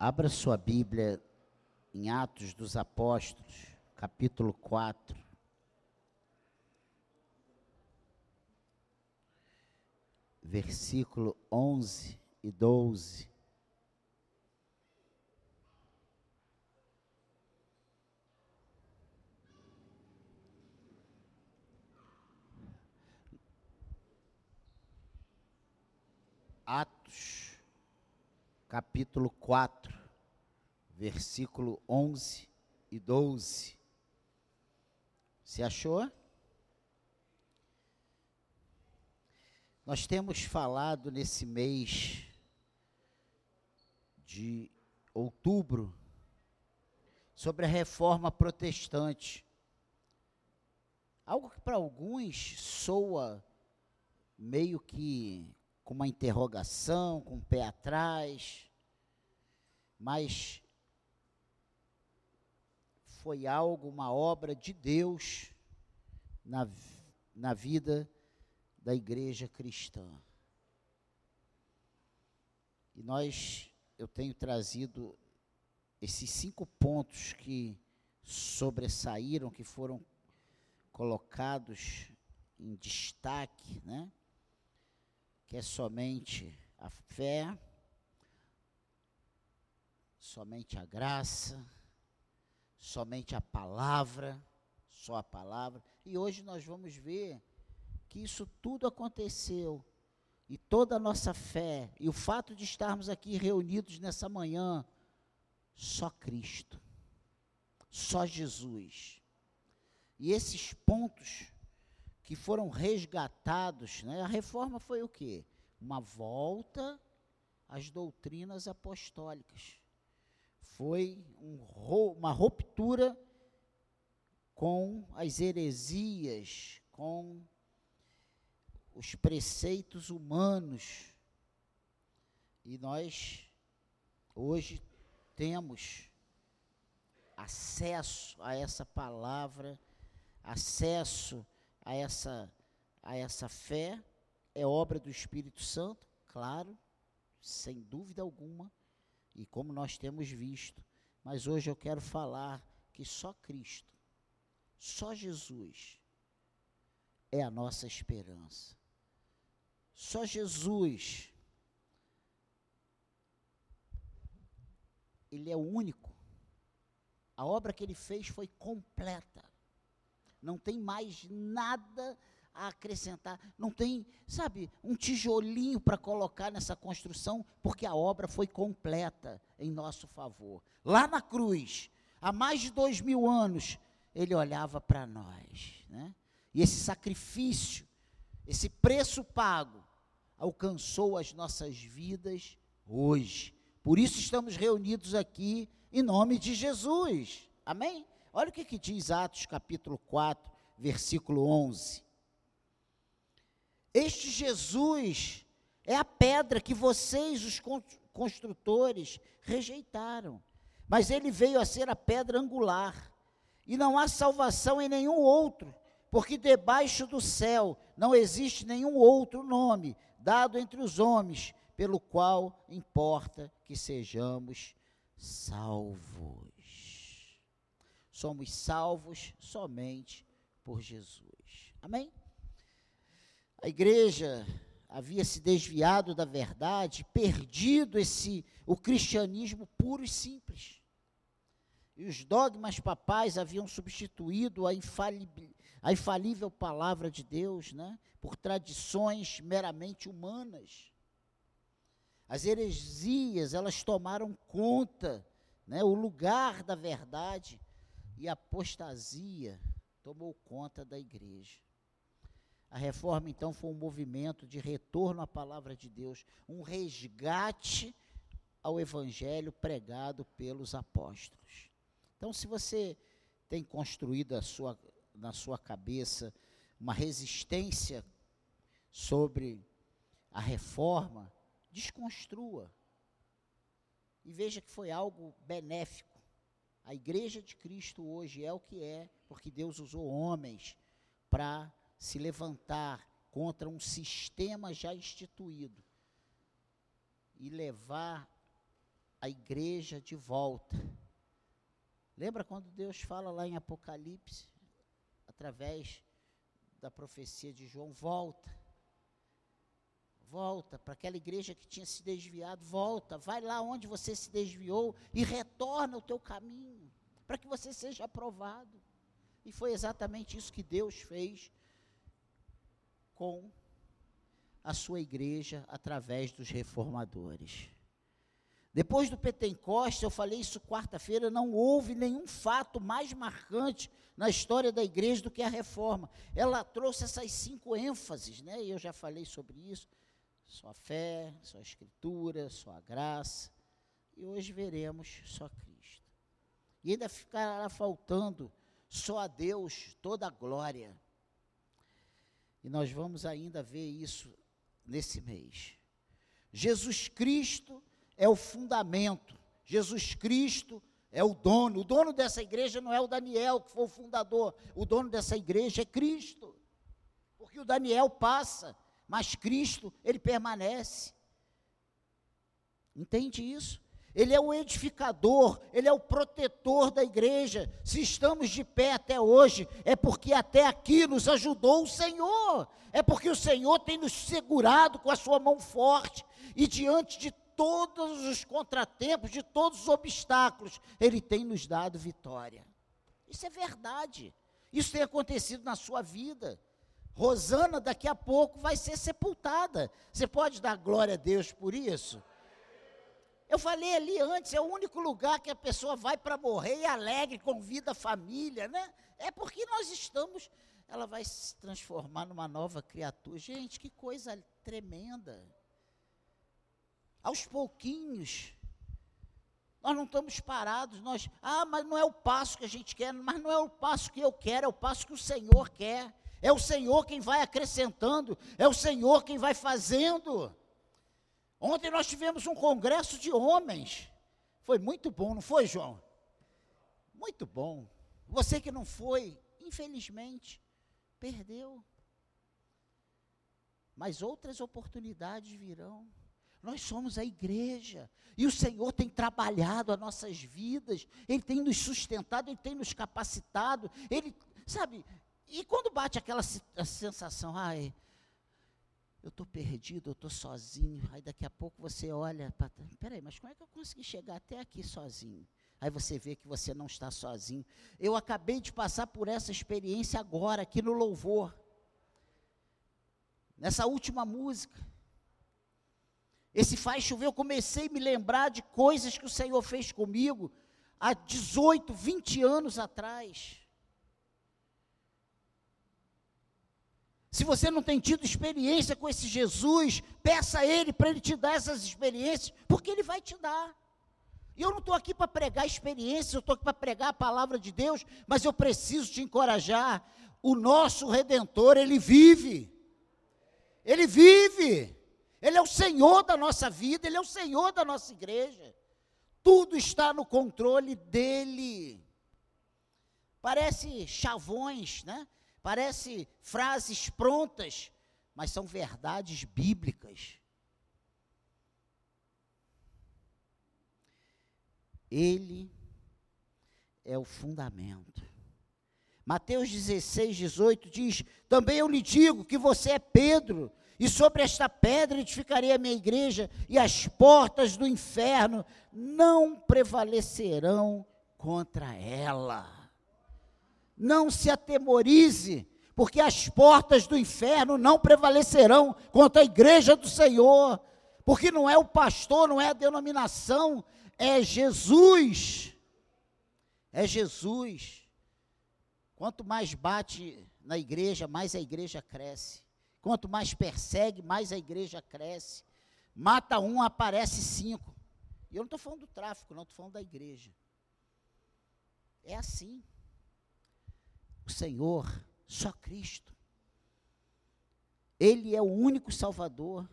Abra sua Bíblia em Atos dos Apóstolos, capítulo 4. Versículo 11 e 12. Atos, capítulo 4, versículo 11 e 12. Se achou? Nós temos falado nesse mês de outubro sobre a reforma protestante. Algo que para alguns soa meio que com uma interrogação, com o um pé atrás, mas foi algo, uma obra de Deus na, na vida da igreja cristã. E nós, eu tenho trazido esses cinco pontos que sobressaíram, que foram colocados em destaque, né? Que é somente a fé, somente a graça, somente a palavra, só a palavra. E hoje nós vamos ver que isso tudo aconteceu. E toda a nossa fé, e o fato de estarmos aqui reunidos nessa manhã, só Cristo, só Jesus. E esses pontos que foram resgatados, né? A reforma foi o quê? Uma volta às doutrinas apostólicas. Foi um, uma ruptura com as heresias, com os preceitos humanos. E nós hoje temos acesso a essa palavra, acesso a essa, a essa fé, é obra do Espírito Santo, claro, sem dúvida alguma, e como nós temos visto. Mas hoje eu quero falar que só Cristo, só Jesus é a nossa esperança. Só Jesus, Ele é o único. A obra que Ele fez foi completa. Não tem mais nada a acrescentar. Não tem, sabe, um tijolinho para colocar nessa construção, porque a obra foi completa em nosso favor. Lá na cruz, há mais de dois mil anos, ele olhava para nós. Né? E esse sacrifício, esse preço pago, alcançou as nossas vidas hoje. Por isso estamos reunidos aqui em nome de Jesus. Amém? Olha o que, que diz Atos capítulo 4, versículo 11. Este Jesus é a pedra que vocês, os construtores, rejeitaram. Mas ele veio a ser a pedra angular. E não há salvação em nenhum outro, porque debaixo do céu não existe nenhum outro nome dado entre os homens, pelo qual importa que sejamos salvos somos salvos somente por Jesus. Amém? A igreja havia se desviado da verdade, perdido esse o cristianismo puro e simples. E os dogmas papais haviam substituído a, a infalível palavra de Deus, né, por tradições meramente humanas. As heresias, elas tomaram conta, né, o lugar da verdade e a apostasia tomou conta da igreja. A reforma, então, foi um movimento de retorno à palavra de Deus, um resgate ao evangelho pregado pelos apóstolos. Então, se você tem construído sua, na sua cabeça uma resistência sobre a reforma, desconstrua. E veja que foi algo benéfico a igreja de Cristo hoje é o que é, porque Deus usou homens para se levantar contra um sistema já instituído e levar a igreja de volta. Lembra quando Deus fala lá em Apocalipse, através da profecia de João: volta, volta para aquela igreja que tinha se desviado, volta, vai lá onde você se desviou e retorna o teu caminho, para que você seja aprovado. E foi exatamente isso que Deus fez com a sua igreja através dos reformadores. Depois do Pentecoste, eu falei isso quarta-feira, não houve nenhum fato mais marcante na história da igreja do que a reforma. Ela trouxe essas cinco ênfases, né? E eu já falei sobre isso. Só a fé, só a escritura, só a graça. E hoje veremos só. E ainda ficará faltando só a Deus toda a glória. E nós vamos ainda ver isso nesse mês. Jesus Cristo é o fundamento. Jesus Cristo é o dono. O dono dessa igreja não é o Daniel, que foi o fundador. O dono dessa igreja é Cristo. Porque o Daniel passa, mas Cristo, ele permanece. Entende isso? Ele é o edificador, ele é o protetor da igreja. Se estamos de pé até hoje, é porque até aqui nos ajudou o Senhor. É porque o Senhor tem nos segurado com a sua mão forte e diante de todos os contratempos, de todos os obstáculos, ele tem nos dado vitória. Isso é verdade. Isso tem acontecido na sua vida. Rosana daqui a pouco vai ser sepultada. Você pode dar glória a Deus por isso? Eu falei ali antes, é o único lugar que a pessoa vai para morrer e alegre, convida a família, né? É porque nós estamos, ela vai se transformar numa nova criatura. Gente, que coisa tremenda. Aos pouquinhos, nós não estamos parados, nós, ah, mas não é o passo que a gente quer, mas não é o passo que eu quero, é o passo que o Senhor quer. É o Senhor quem vai acrescentando, é o Senhor quem vai fazendo. Ontem nós tivemos um congresso de homens. Foi muito bom, não foi, João? Muito bom. Você que não foi, infelizmente, perdeu. Mas outras oportunidades virão. Nós somos a igreja. E o Senhor tem trabalhado as nossas vidas, Ele tem nos sustentado, Ele tem nos capacitado. Ele, sabe, e quando bate aquela sensação, ai, eu estou perdido, eu estou sozinho. Aí daqui a pouco você olha para. Peraí, mas como é que eu consegui chegar até aqui sozinho? Aí você vê que você não está sozinho. Eu acabei de passar por essa experiência agora, aqui no louvor. Nessa última música. Esse faz chover, eu comecei a me lembrar de coisas que o Senhor fez comigo há 18, 20 anos atrás. Se você não tem tido experiência com esse Jesus, peça a Ele para Ele te dar essas experiências, porque Ele vai te dar. E eu não estou aqui para pregar experiências, eu estou aqui para pregar a palavra de Deus, mas eu preciso te encorajar. O nosso Redentor, Ele vive. Ele vive. Ele é o Senhor da nossa vida, Ele é o Senhor da nossa igreja. Tudo está no controle dEle. Parece chavões, né? Parece frases prontas, mas são verdades bíblicas. Ele é o fundamento. Mateus 16, 18 diz: Também eu lhe digo que você é Pedro, e sobre esta pedra edificarei a minha igreja, e as portas do inferno não prevalecerão contra ela não se atemorize, porque as portas do inferno não prevalecerão contra a igreja do Senhor, porque não é o pastor, não é a denominação, é Jesus. É Jesus. Quanto mais bate na igreja, mais a igreja cresce. Quanto mais persegue, mais a igreja cresce. Mata um, aparece cinco. E eu não estou falando do tráfico, não, estou falando da igreja. É assim o Senhor, só Cristo. Ele é o único Salvador.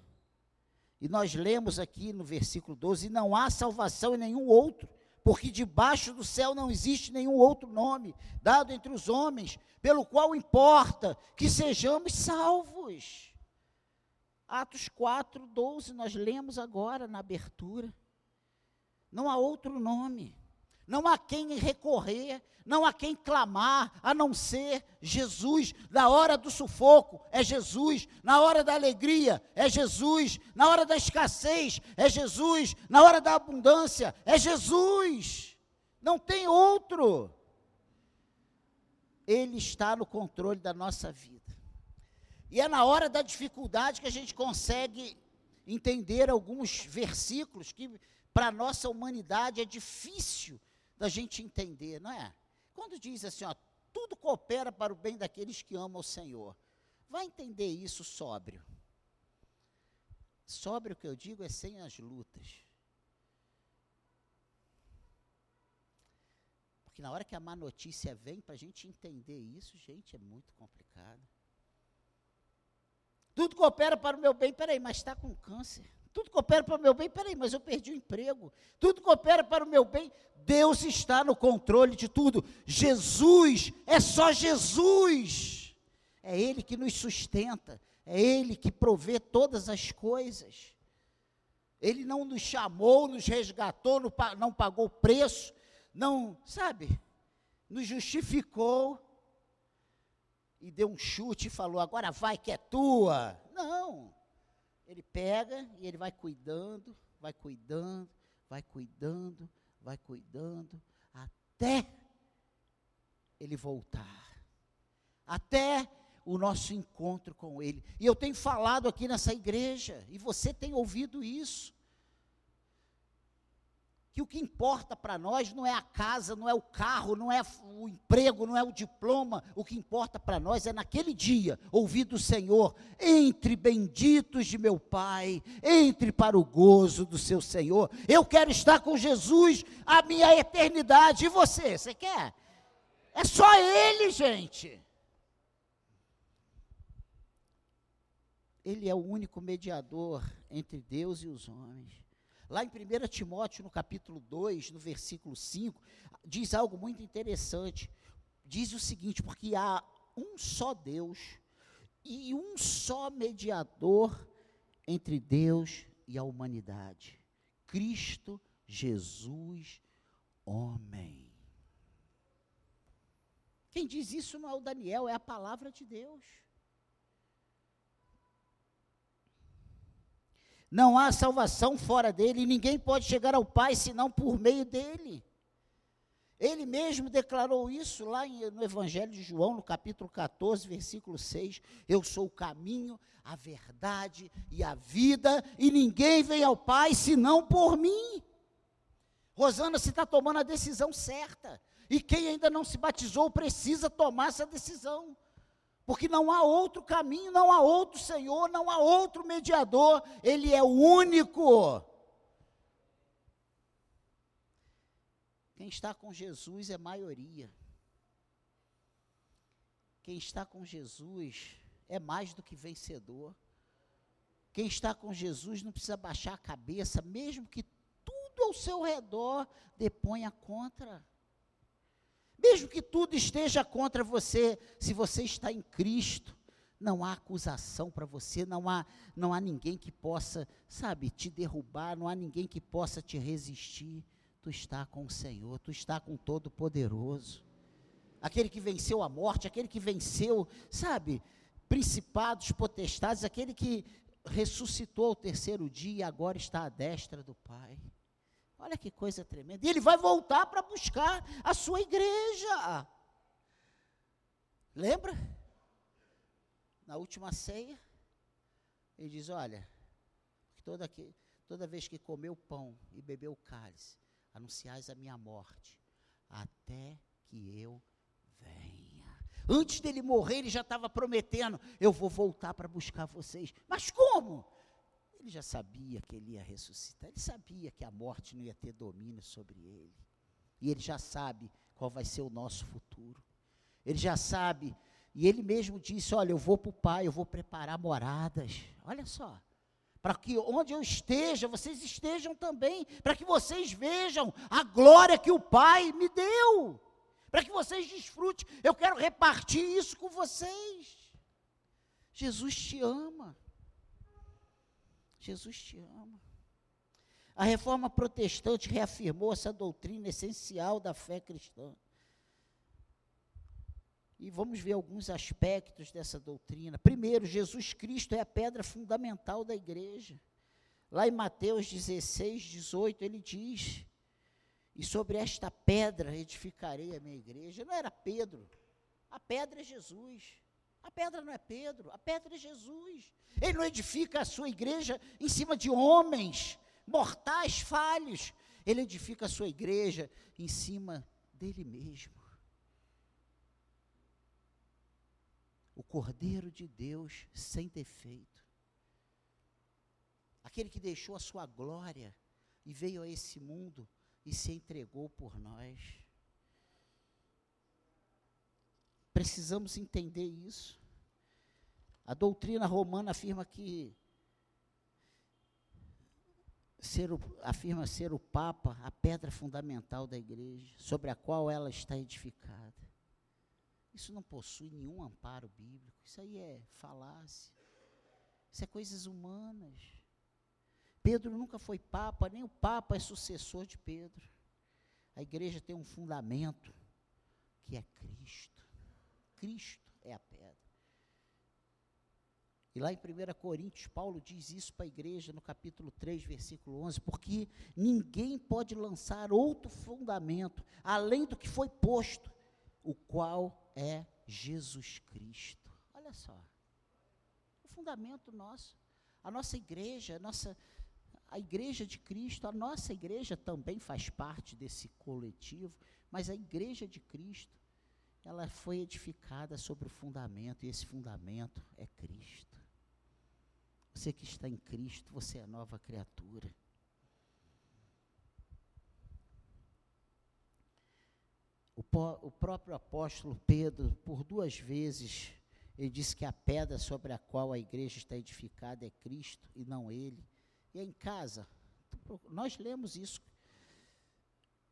E nós lemos aqui no versículo 12: não há salvação em nenhum outro, porque debaixo do céu não existe nenhum outro nome dado entre os homens, pelo qual importa que sejamos salvos. Atos 4, 12, nós lemos agora na abertura. Não há outro nome. Não há quem recorrer, não há quem clamar, a não ser Jesus. Na hora do sufoco, é Jesus. Na hora da alegria, é Jesus. Na hora da escassez, é Jesus. Na hora da abundância, é Jesus. Não tem outro. Ele está no controle da nossa vida. E é na hora da dificuldade que a gente consegue entender alguns versículos que para a nossa humanidade é difícil da gente entender, não é? Quando diz assim, ó, tudo coopera para o bem daqueles que amam o Senhor. Vai entender isso sóbrio. Sóbrio que eu digo é sem as lutas. Porque na hora que a má notícia vem, para a gente entender isso, gente, é muito complicado. Tudo coopera para o meu bem, peraí, mas está com câncer. Tudo coopera para o meu bem, peraí, mas eu perdi o emprego. Tudo coopera para o meu bem. Deus está no controle de tudo. Jesus, é só Jesus. É Ele que nos sustenta. É Ele que provê todas as coisas. Ele não nos chamou, nos resgatou, não pagou preço, não, sabe, nos justificou e deu um chute e falou: agora vai que é tua. Não. Ele pega e ele vai cuidando, vai cuidando, vai cuidando, vai cuidando, até ele voltar. Até o nosso encontro com ele. E eu tenho falado aqui nessa igreja, e você tem ouvido isso que o que importa para nós não é a casa, não é o carro, não é o emprego, não é o diploma, o que importa para nós é naquele dia ouvir do Senhor: entre benditos de meu Pai, entre para o gozo do seu Senhor. Eu quero estar com Jesus a minha eternidade. E você, você quer? É só Ele, gente. Ele é o único mediador entre Deus e os homens. Lá em 1 Timóteo, no capítulo 2, no versículo 5, diz algo muito interessante. Diz o seguinte: porque há um só Deus e um só mediador entre Deus e a humanidade: Cristo Jesus, homem. Quem diz isso não é o Daniel, é a palavra de Deus. Não há salvação fora dele, e ninguém pode chegar ao Pai senão por meio dele. Ele mesmo declarou isso lá no Evangelho de João, no capítulo 14, versículo 6. Eu sou o caminho, a verdade e a vida, e ninguém vem ao Pai senão por mim. Rosana, você está tomando a decisão certa. E quem ainda não se batizou precisa tomar essa decisão porque não há outro caminho, não há outro Senhor, não há outro mediador, Ele é o único. Quem está com Jesus é maioria. Quem está com Jesus é mais do que vencedor. Quem está com Jesus não precisa baixar a cabeça, mesmo que tudo ao seu redor deponha contra. Mesmo que tudo esteja contra você, se você está em Cristo, não há acusação para você, não há, não há ninguém que possa, sabe, te derrubar, não há ninguém que possa te resistir. Tu está com o Senhor, tu está com o Todo-Poderoso. Aquele que venceu a morte, aquele que venceu, sabe, principados, potestades, aquele que ressuscitou ao terceiro dia e agora está à destra do Pai. Olha que coisa tremenda. E ele vai voltar para buscar a sua igreja. Lembra? Na última ceia, ele diz: Olha, toda, que, toda vez que comeu pão e bebeu o cálice, anunciais a minha morte, até que eu venha. Antes dele morrer, ele já estava prometendo: Eu vou voltar para buscar vocês. Mas como? Ele já sabia que ele ia ressuscitar, ele sabia que a morte não ia ter domínio sobre ele. E ele já sabe qual vai ser o nosso futuro. Ele já sabe, e ele mesmo disse: Olha, eu vou para o Pai, eu vou preparar moradas. Olha só, para que onde eu esteja, vocês estejam também, para que vocês vejam a glória que o Pai me deu, para que vocês desfrutem. Eu quero repartir isso com vocês. Jesus te ama. Jesus te ama. A reforma protestante reafirmou essa doutrina essencial da fé cristã. E vamos ver alguns aspectos dessa doutrina. Primeiro, Jesus Cristo é a pedra fundamental da igreja. Lá em Mateus 16, 18, ele diz: E sobre esta pedra edificarei a minha igreja. Não era Pedro, a pedra é Jesus. A pedra não é Pedro, a pedra é Jesus. Ele não edifica a sua igreja em cima de homens mortais, falhos. Ele edifica a sua igreja em cima dele mesmo. O Cordeiro de Deus sem defeito. Aquele que deixou a sua glória e veio a esse mundo e se entregou por nós. Precisamos entender isso. A doutrina romana afirma que ser o, afirma ser o Papa a pedra fundamental da igreja, sobre a qual ela está edificada. Isso não possui nenhum amparo bíblico, isso aí é falácia, isso é coisas humanas. Pedro nunca foi Papa, nem o Papa é sucessor de Pedro. A igreja tem um fundamento, que é Cristo. Cristo é a pedra. E lá em 1 Coríntios, Paulo diz isso para a igreja no capítulo 3, versículo 11, porque ninguém pode lançar outro fundamento além do que foi posto, o qual é Jesus Cristo. Olha só. O fundamento nosso, a nossa igreja, a nossa a igreja de Cristo, a nossa igreja também faz parte desse coletivo, mas a igreja de Cristo, ela foi edificada sobre o fundamento, e esse fundamento é Cristo. Você que está em Cristo, você é nova criatura. O, o, próprio apóstolo Pedro, por duas vezes, ele disse que a pedra sobre a qual a igreja está edificada é Cristo e não ele. E em casa, nós lemos isso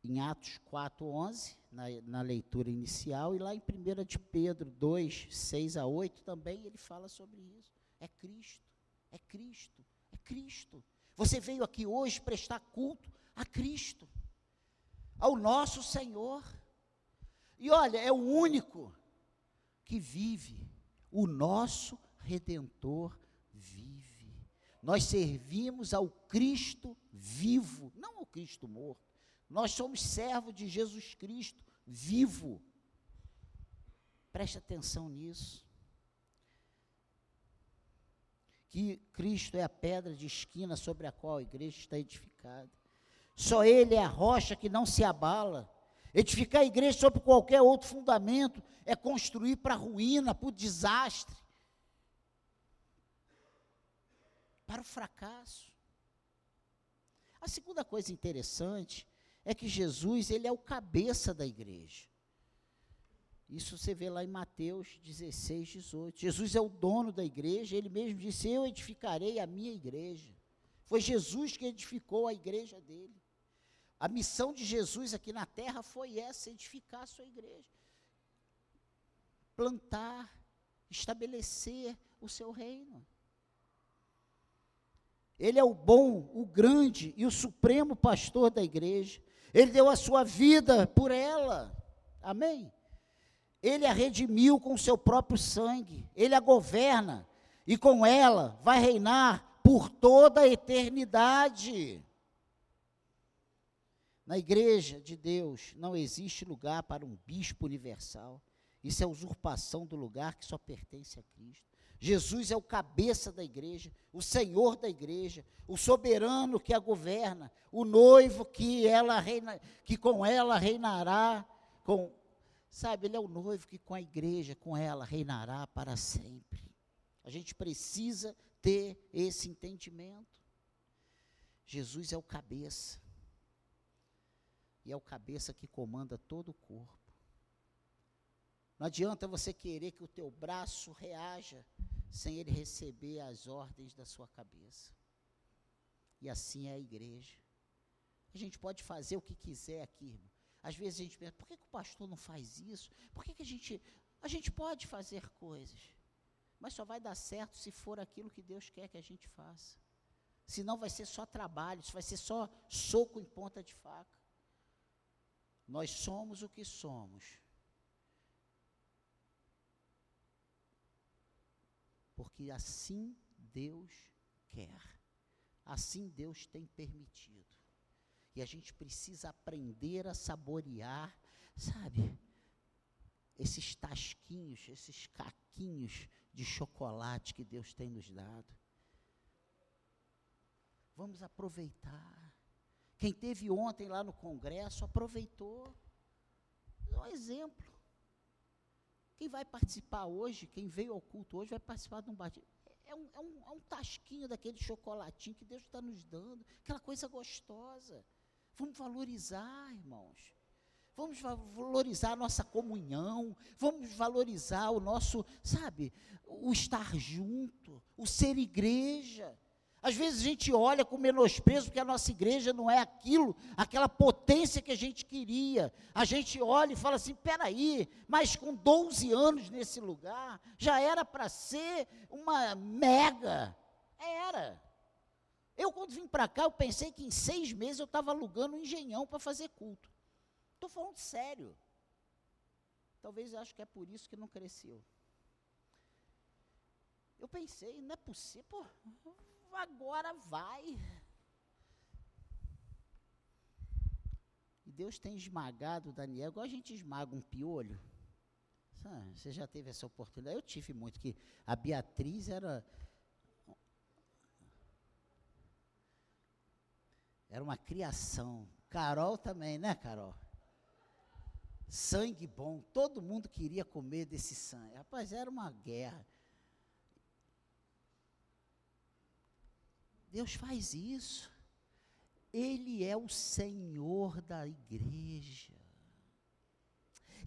em Atos 4:11, na, na leitura inicial, e lá em 1 de Pedro 2, 6 a 8, também ele fala sobre isso. É Cristo. É Cristo, é Cristo. Você veio aqui hoje prestar culto a Cristo, ao nosso Senhor. E olha, é o único que vive, o nosso redentor vive. Nós servimos ao Cristo vivo, não ao Cristo morto. Nós somos servos de Jesus Cristo vivo. Preste atenção nisso. que Cristo é a pedra de esquina sobre a qual a igreja está edificada. Só Ele é a rocha que não se abala. Edificar a igreja sobre qualquer outro fundamento é construir para ruína, para o desastre, para o fracasso. A segunda coisa interessante é que Jesus, ele é o cabeça da igreja. Isso você vê lá em Mateus 16, 18. Jesus é o dono da igreja, ele mesmo disse: Eu edificarei a minha igreja. Foi Jesus que edificou a igreja dele. A missão de Jesus aqui na terra foi essa: edificar a sua igreja. Plantar, estabelecer o seu reino. Ele é o bom, o grande e o supremo pastor da igreja. Ele deu a sua vida por ela. Amém? Ele a redimiu com o seu próprio sangue, ele a governa, e com ela vai reinar por toda a eternidade. Na igreja de Deus não existe lugar para um bispo universal. Isso é usurpação do lugar que só pertence a Cristo. Jesus é o cabeça da igreja, o Senhor da igreja, o soberano que a governa, o noivo que ela reina, que com ela reinará com Sabe, ele é o noivo que com a igreja, com ela, reinará para sempre. A gente precisa ter esse entendimento. Jesus é o cabeça. E é o cabeça que comanda todo o corpo. Não adianta você querer que o teu braço reaja sem ele receber as ordens da sua cabeça. E assim é a igreja. A gente pode fazer o que quiser aqui, irmão. Às vezes a gente pensa, por que, que o pastor não faz isso? Por que, que a gente. A gente pode fazer coisas, mas só vai dar certo se for aquilo que Deus quer que a gente faça. Senão vai ser só trabalho, vai ser só soco em ponta de faca. Nós somos o que somos. Porque assim Deus quer. Assim Deus tem permitido. E a gente precisa aprender a saborear, sabe? Esses tasquinhos, esses caquinhos de chocolate que Deus tem nos dado. Vamos aproveitar. Quem teve ontem lá no congresso aproveitou. É um exemplo. Quem vai participar hoje, quem veio ao culto hoje, vai participar de um batismo. É um, é, um, é um tasquinho daquele chocolatinho que Deus está nos dando, aquela coisa gostosa. Vamos valorizar, irmãos. Vamos valorizar a nossa comunhão, vamos valorizar o nosso, sabe, o estar junto, o ser igreja. Às vezes a gente olha com menosprezo porque a nossa igreja não é aquilo, aquela potência que a gente queria. A gente olha e fala assim: peraí, mas com 12 anos nesse lugar, já era para ser uma mega. Era. Eu, quando vim para cá, eu pensei que em seis meses eu estava alugando um engenhão para fazer culto. Estou falando sério. Talvez eu acho que é por isso que não cresceu. Eu pensei, não é possível, pô, agora vai. E Deus tem esmagado Daniel, igual a gente esmaga um piolho. Você já teve essa oportunidade? Eu tive muito, que a Beatriz era. Era uma criação. Carol também, né, Carol? Sangue bom, todo mundo queria comer desse sangue. Rapaz, era uma guerra. Deus faz isso. Ele é o Senhor da igreja.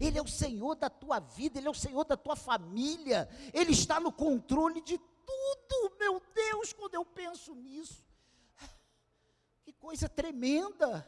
Ele é o Senhor da tua vida, Ele é o Senhor da tua família, Ele está no controle de tudo, meu Deus, quando eu penso nisso. Que coisa tremenda.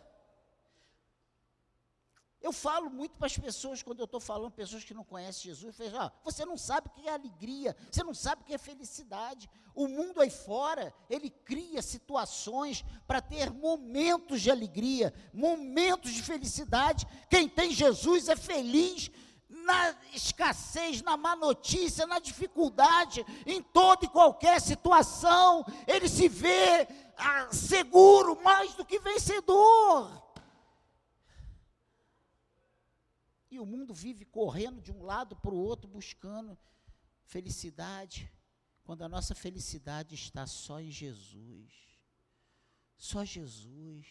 Eu falo muito para as pessoas, quando eu estou falando, pessoas que não conhecem Jesus, falo, ah, você não sabe o que é alegria, você não sabe o que é felicidade. O mundo aí fora, ele cria situações para ter momentos de alegria, momentos de felicidade. Quem tem Jesus é feliz na escassez, na má notícia, na dificuldade, em toda e qualquer situação, ele se vê ah, seguro mais do que vencedor. E o mundo vive correndo de um lado para o outro, buscando felicidade, quando a nossa felicidade está só em Jesus. Só Jesus.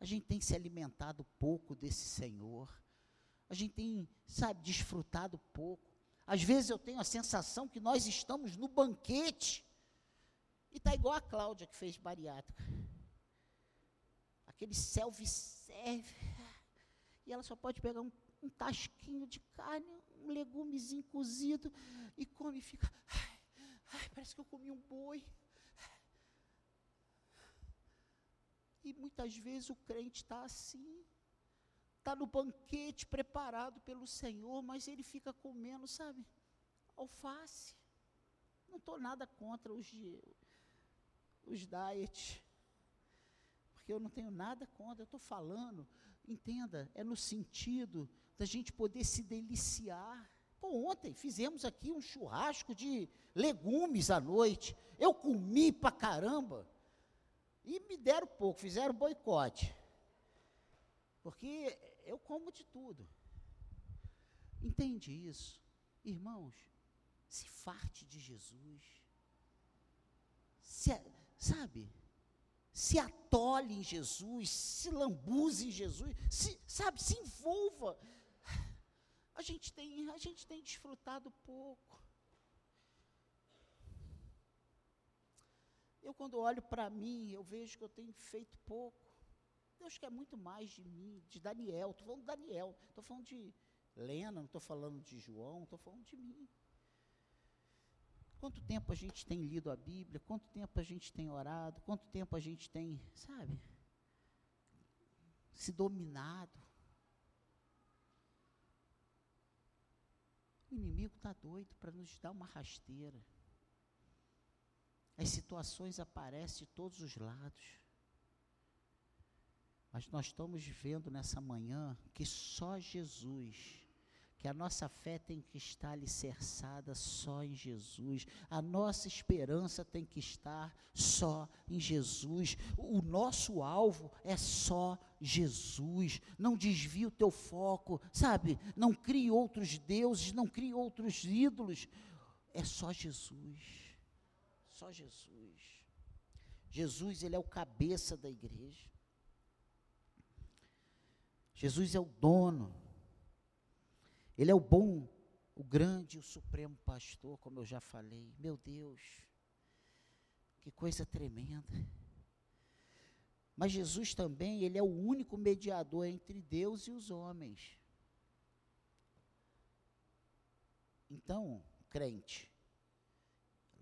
A gente tem se alimentado pouco desse Senhor. A gente tem, sabe, desfrutado pouco. Às vezes eu tenho a sensação que nós estamos no banquete. E está igual a Cláudia que fez bariátrica. Aquele self-serve e ela só pode pegar um, um tasquinho de carne, um legumezinho cozido, e come e fica. Ai, ai, parece que eu comi um boi. E muitas vezes o crente está assim, está no banquete preparado pelo Senhor, mas ele fica comendo, sabe, alface. Não estou nada contra os, os diet, porque eu não tenho nada contra, eu estou falando Entenda, é no sentido da gente poder se deliciar. Pô, ontem fizemos aqui um churrasco de legumes à noite. Eu comi pra caramba. E me deram pouco, fizeram boicote. Porque eu como de tudo. Entende isso? Irmãos, se farte de Jesus. Se, sabe? Se atole em Jesus, se lambuze em Jesus, se, sabe, se envolva. A gente tem, a gente tem desfrutado pouco. Eu quando olho para mim, eu vejo que eu tenho feito pouco. Deus quer muito mais de mim, de Daniel. Estou falando de Daniel, estou falando de Lena, não estou falando de João, estou falando de mim. Quanto tempo a gente tem lido a Bíblia? Quanto tempo a gente tem orado? Quanto tempo a gente tem, sabe, se dominado? O inimigo está doido para nos dar uma rasteira. As situações aparecem de todos os lados. Mas nós estamos vendo nessa manhã que só Jesus, que a nossa fé tem que estar alicerçada só em Jesus, a nossa esperança tem que estar só em Jesus, o nosso alvo é só Jesus. Não desvie o teu foco, sabe? Não crie outros deuses, não crie outros ídolos, é só Jesus. Só Jesus. Jesus, ele é o cabeça da igreja. Jesus é o dono. Ele é o bom, o grande, o supremo pastor, como eu já falei. Meu Deus, que coisa tremenda. Mas Jesus também, ele é o único mediador entre Deus e os homens. Então, crente,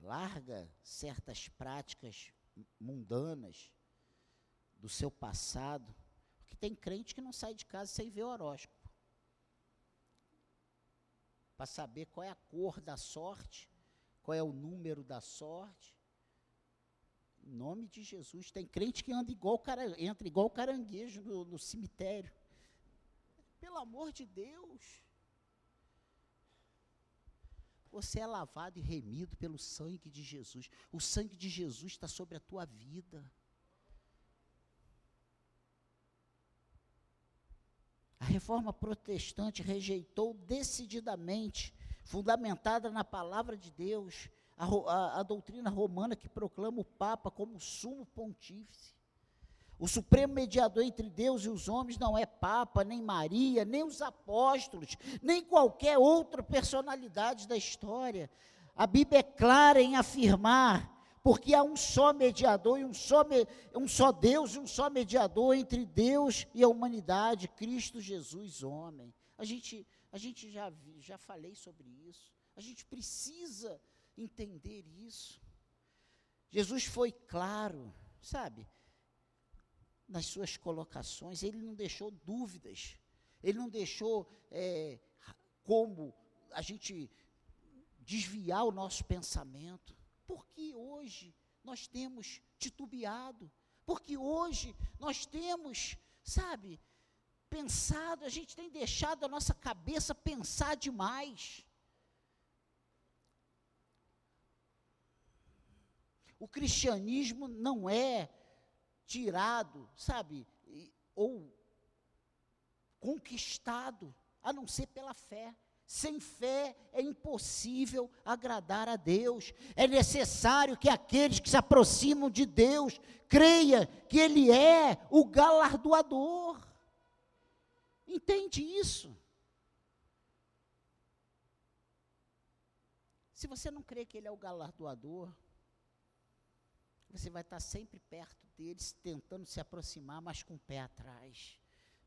larga certas práticas mundanas do seu passado tem crente que não sai de casa sem ver o horóscopo. Para saber qual é a cor da sorte, qual é o número da sorte. Em nome de Jesus. Tem crente que anda igual, entra igual caranguejo no, no cemitério. Pelo amor de Deus. Você é lavado e remido pelo sangue de Jesus. O sangue de Jesus está sobre a tua vida. A reforma protestante rejeitou decididamente, fundamentada na palavra de Deus, a, a, a, doutrina romana que proclama o Papa como sumo pontífice. O supremo mediador entre Deus e os homens não é Papa, nem Maria, nem os apóstolos, nem qualquer outra personalidade da história. A Bíblia é clara em afirmar porque há um só mediador e um só, um só Deus e um só mediador entre Deus e a humanidade, Cristo Jesus, homem. A gente, a gente já, já falei sobre isso. A gente precisa entender isso. Jesus foi claro, sabe, nas suas colocações, ele não deixou dúvidas, ele não deixou é, como a gente desviar o nosso pensamento. Porque hoje nós temos titubeado, porque hoje nós temos, sabe, pensado, a gente tem deixado a nossa cabeça pensar demais. O cristianismo não é tirado, sabe, ou conquistado, a não ser pela fé. Sem fé é impossível agradar a Deus. É necessário que aqueles que se aproximam de Deus creia que Ele é o galardoador. Entende isso? Se você não crê que Ele é o galardoador, você vai estar sempre perto deles, tentando se aproximar, mas com o pé atrás.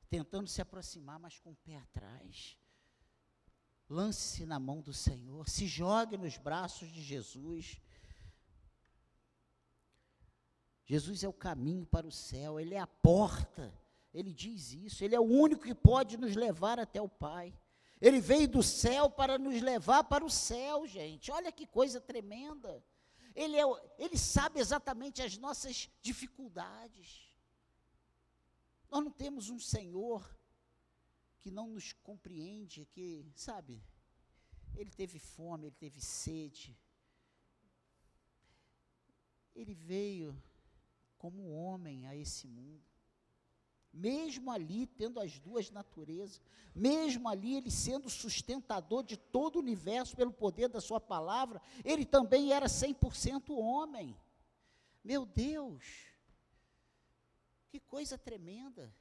Tentando se aproximar, mas com o pé atrás. Lance-se na mão do Senhor, se jogue nos braços de Jesus. Jesus é o caminho para o céu, Ele é a porta, Ele diz isso, Ele é o único que pode nos levar até o Pai. Ele veio do céu para nos levar para o céu, gente. Olha que coisa tremenda. Ele, é, ele sabe exatamente as nossas dificuldades. Nós não temos um Senhor que não nos compreende, que, sabe, ele teve fome, ele teve sede. Ele veio como homem a esse mundo. Mesmo ali tendo as duas naturezas, mesmo ali ele sendo sustentador de todo o universo pelo poder da sua palavra, ele também era 100% homem. Meu Deus! Que coisa tremenda.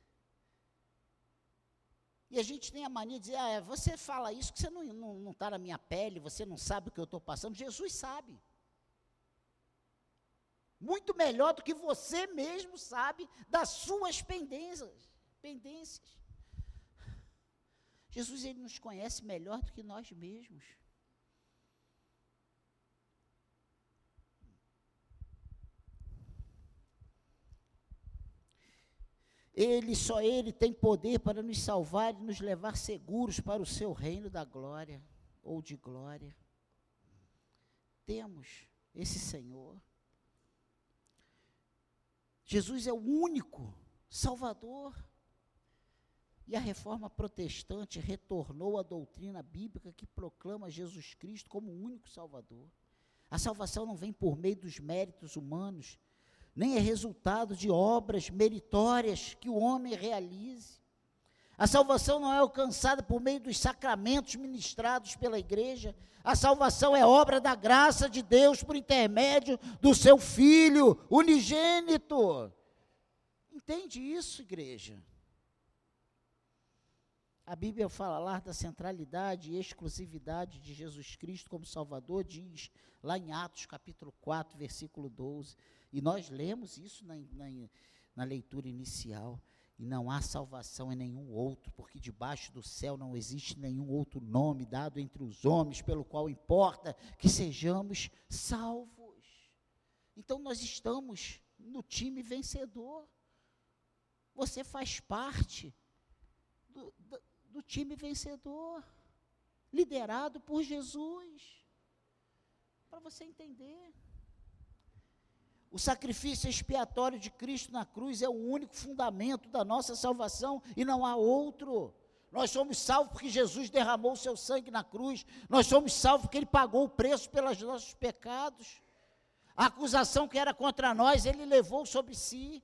E a gente tem a mania de dizer, ah, você fala isso que você não está não, não tá na minha pele, você não sabe o que eu estou passando. Jesus sabe. Muito melhor do que você mesmo sabe das suas pendências. pendências. Jesus ele nos conhece melhor do que nós mesmos. Ele, só Ele tem poder para nos salvar e nos levar seguros para o seu reino da glória ou de glória. Temos esse Senhor. Jesus é o único Salvador. E a reforma protestante retornou à doutrina bíblica que proclama Jesus Cristo como o único Salvador. A salvação não vem por meio dos méritos humanos, nem é resultado de obras meritórias que o homem realize. A salvação não é alcançada por meio dos sacramentos ministrados pela igreja. A salvação é obra da graça de Deus por intermédio do seu Filho unigênito. Entende isso, igreja? A Bíblia fala lá da centralidade e exclusividade de Jesus Cristo como Salvador, diz lá em Atos capítulo 4, versículo 12. E nós lemos isso na, na, na leitura inicial. E não há salvação em nenhum outro, porque debaixo do céu não existe nenhum outro nome dado entre os homens, pelo qual importa que sejamos salvos. Então nós estamos no time vencedor. Você faz parte do, do, do time vencedor, liderado por Jesus. Para você entender. O sacrifício expiatório de Cristo na cruz é o único fundamento da nossa salvação e não há outro. Nós somos salvos porque Jesus derramou o seu sangue na cruz. Nós somos salvos porque ele pagou o preço pelos nossos pecados. A acusação que era contra nós, ele levou sobre si.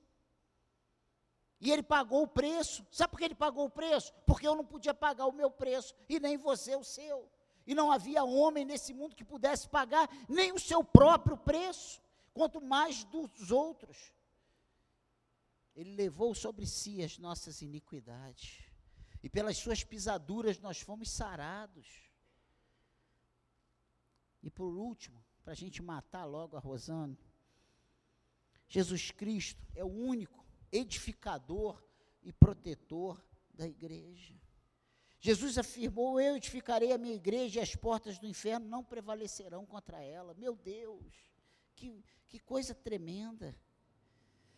E ele pagou o preço. Sabe por que ele pagou o preço? Porque eu não podia pagar o meu preço e nem você o seu. E não havia homem nesse mundo que pudesse pagar nem o seu próprio preço quanto mais dos outros. Ele levou sobre si as nossas iniquidades, e pelas suas pisaduras nós fomos sarados. E por último, para a gente matar logo a Rosana, Jesus Cristo é o único edificador e protetor da igreja. Jesus afirmou: Eu edificarei a minha igreja e as portas do inferno não prevalecerão contra ela. Meu Deus, que, que coisa tremenda.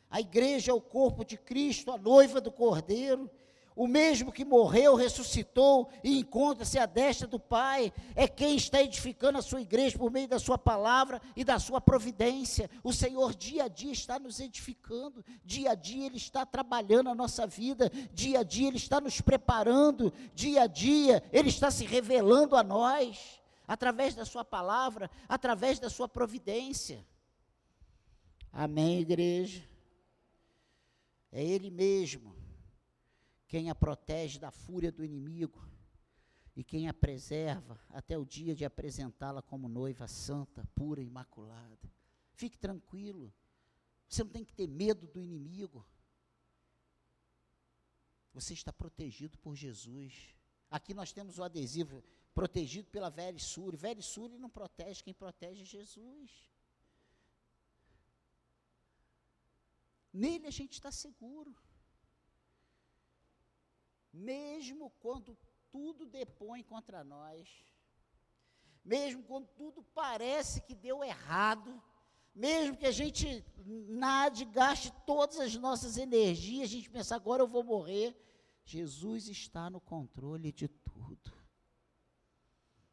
A igreja é o corpo de Cristo, a noiva do Cordeiro. O mesmo que morreu, ressuscitou e encontra-se à destra do Pai, é quem está edificando a sua igreja por meio da sua palavra e da sua providência. O Senhor dia a dia está nos edificando, dia a dia Ele está trabalhando a nossa vida, dia a dia Ele está nos preparando, dia a dia Ele está se revelando a nós, através da sua palavra, através da sua providência. Amém, igreja? É Ele mesmo quem a protege da fúria do inimigo e quem a preserva até o dia de apresentá-la como noiva santa, pura e imaculada. Fique tranquilo, você não tem que ter medo do inimigo. Você está protegido por Jesus. Aqui nós temos o adesivo protegido pela Velha Suri. Velha Suri não protege, quem protege é Jesus. Nele a gente está seguro. Mesmo quando tudo depõe contra nós, mesmo quando tudo parece que deu errado, mesmo que a gente nade, gaste todas as nossas energias, a gente pensa, agora eu vou morrer, Jesus está no controle de tudo.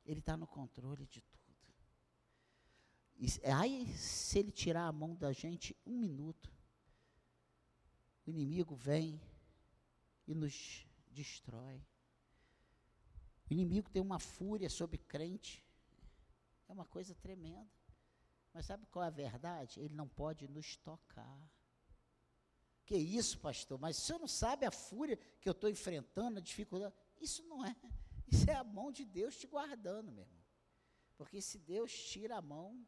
Ele está no controle de tudo. E, aí, se ele tirar a mão da gente um minuto, o inimigo vem e nos destrói. O inimigo tem uma fúria sobre crente. É uma coisa tremenda. Mas sabe qual é a verdade? Ele não pode nos tocar. Que isso, pastor? Mas o senhor não sabe a fúria que eu estou enfrentando, a dificuldade? Isso não é. Isso é a mão de Deus te guardando, meu irmão. Porque se Deus tira a mão,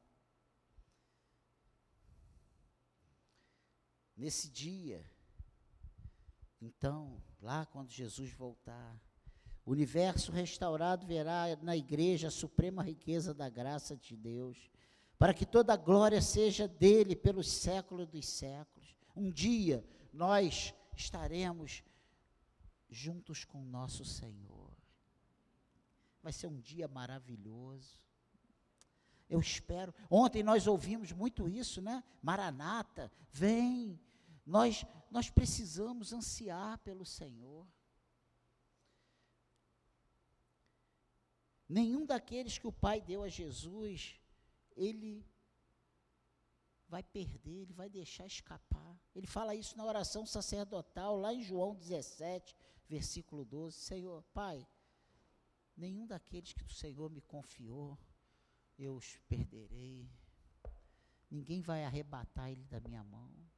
nesse dia, então, lá quando Jesus voltar, o universo restaurado verá na igreja a suprema riqueza da graça de Deus, para que toda a glória seja dele pelos séculos dos séculos. Um dia nós estaremos juntos com nosso Senhor. Vai ser um dia maravilhoso. Eu espero. Ontem nós ouvimos muito isso, né? Maranata, vem, nós, nós precisamos ansiar pelo Senhor. Nenhum daqueles que o Pai deu a Jesus, ele vai perder, ele vai deixar escapar. Ele fala isso na oração sacerdotal, lá em João 17, versículo 12. Senhor, Pai, nenhum daqueles que o Senhor me confiou, eu os perderei. Ninguém vai arrebatar ele da minha mão.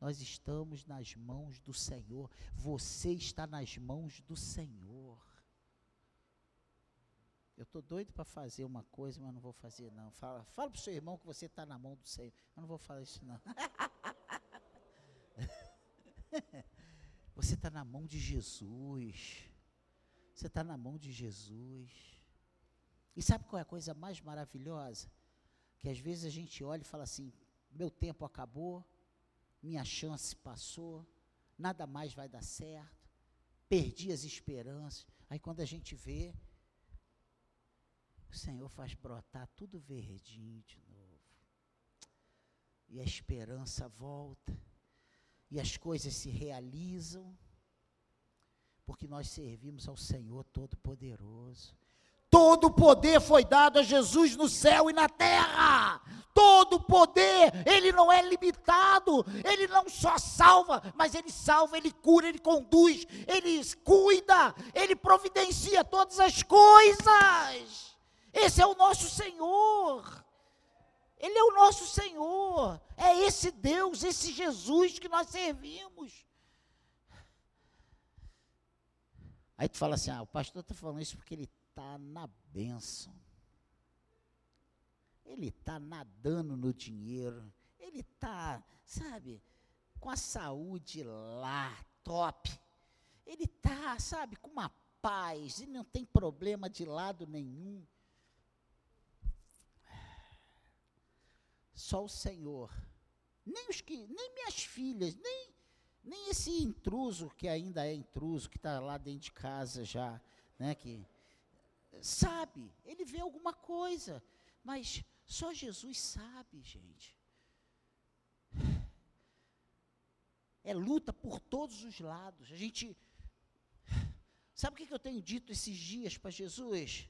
Nós estamos nas mãos do Senhor. Você está nas mãos do Senhor. Eu estou doido para fazer uma coisa, mas não vou fazer não. Fala, fala para o seu irmão que você está na mão do Senhor. Eu não vou falar isso não. você está na mão de Jesus. Você está na mão de Jesus. E sabe qual é a coisa mais maravilhosa? Que às vezes a gente olha e fala assim: meu tempo acabou, minha chance passou, nada mais vai dar certo, perdi as esperanças. Aí quando a gente vê, o Senhor faz brotar tudo verdinho de novo. E a esperança volta. E as coisas se realizam. Porque nós servimos ao Senhor Todo-Poderoso. Todo poder foi dado a Jesus no céu e na terra. Todo poder, ele não é limitado. Ele não só salva, mas ele salva, ele cura, ele conduz, ele cuida, ele providencia todas as coisas. Esse é o nosso Senhor. Ele é o nosso Senhor. É esse Deus, esse Jesus que nós servimos. Aí tu fala assim: ah, o pastor está falando isso porque ele está na bênção. Ele está nadando no dinheiro. Ele está, sabe, com a saúde lá, top. Ele está, sabe, com uma paz. Ele não tem problema de lado nenhum. Só o Senhor. Nem os que, nem minhas filhas, nem, nem esse intruso que ainda é intruso, que está lá dentro de casa já, né? Que sabe, ele vê alguma coisa, mas só Jesus sabe, gente. É luta por todos os lados. A gente. Sabe o que, eu tenho dito esses dias para Jesus?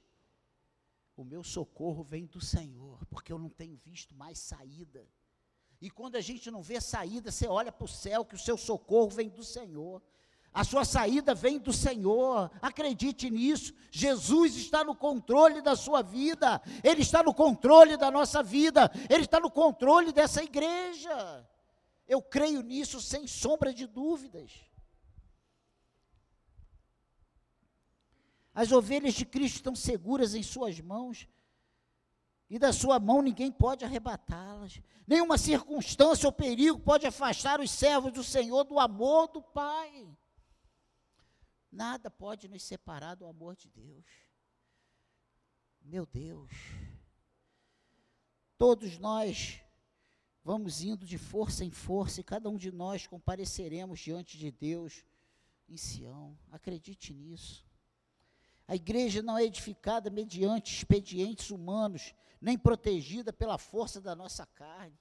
O meu socorro vem do Senhor, porque eu não tenho visto mais saída. E quando a gente não vê saída, você olha para o céu, que o seu socorro vem do Senhor. A sua saída vem do Senhor. Acredite nisso. Jesus está no controle da sua vida. Ele está no controle da nossa vida. Ele está no controle dessa igreja. Eu creio nisso sem sombra de dúvidas. As ovelhas de Cristo estão seguras em suas mãos, e da sua mão ninguém pode arrebatá-las. Nenhuma circunstância ou perigo pode afastar os servos do Senhor do amor do Pai. Nada pode nos separar do amor de Deus. Meu Deus. Todos nós vamos indo de força em força e cada um de nós compareceremos diante de Deus em Sião. Acredite nisso. A igreja não é edificada mediante expedientes humanos, nem protegida pela força da nossa carne.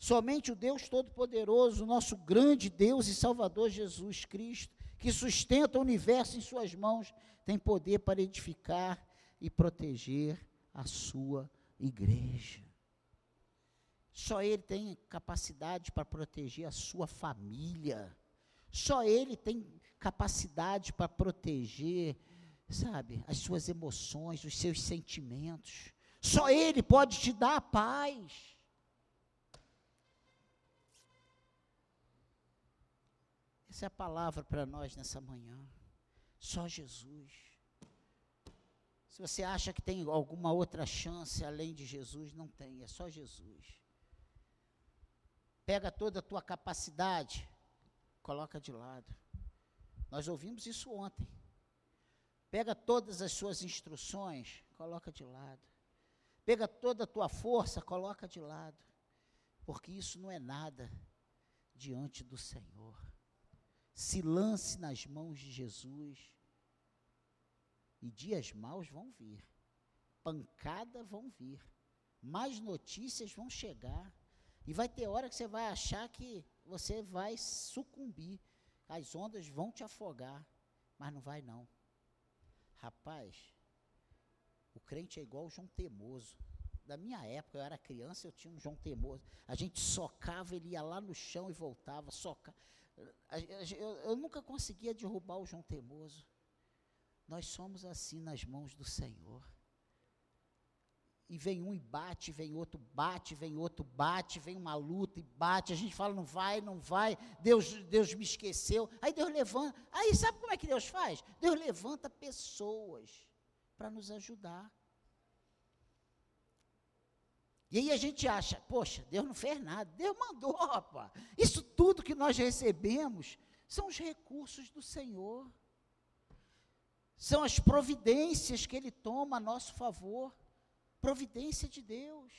Somente o Deus Todo-Poderoso, nosso grande Deus e Salvador Jesus Cristo, que sustenta o universo em Suas mãos, tem poder para edificar e proteger a Sua igreja. Só Ele tem capacidade para proteger a sua família. Só Ele tem capacidade para proteger, sabe, as suas emoções, os seus sentimentos. Só Ele pode te dar a paz. Essa é a palavra para nós nessa manhã. Só Jesus. Se você acha que tem alguma outra chance além de Jesus, não tem, é só Jesus. Pega toda a tua capacidade, coloca de lado. Nós ouvimos isso ontem. Pega todas as suas instruções, coloca de lado. Pega toda a tua força, coloca de lado. Porque isso não é nada diante do Senhor. Se lance nas mãos de Jesus. E dias maus vão vir. Pancada vão vir. Mais notícias vão chegar. E vai ter hora que você vai achar que você vai sucumbir as ondas vão te afogar, mas não vai não. Rapaz, o crente é igual o João Temoso. da minha época, eu era criança, eu tinha um João Temoso. A gente socava, ele ia lá no chão e voltava, soca. Eu, nunca conseguia derrubar o João Temoso. Nós somos assim nas mãos do Senhor e vem um e bate, vem outro bate, vem outro bate, vem uma luta e bate, a gente fala não vai, não vai, Deus, Deus me esqueceu. Aí Deus levanta. Aí sabe como é que Deus faz? Deus levanta pessoas para nos ajudar. E aí a gente acha, poxa, Deus não fez nada, Deus mandou. Isso tudo que nós recebemos são os recursos do Senhor. São as providências que Ele toma a nosso favor providência de Deus,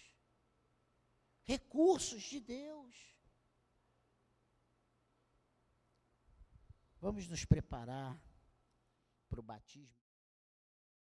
recursos de Deus. Vamos nos preparar para o batismo.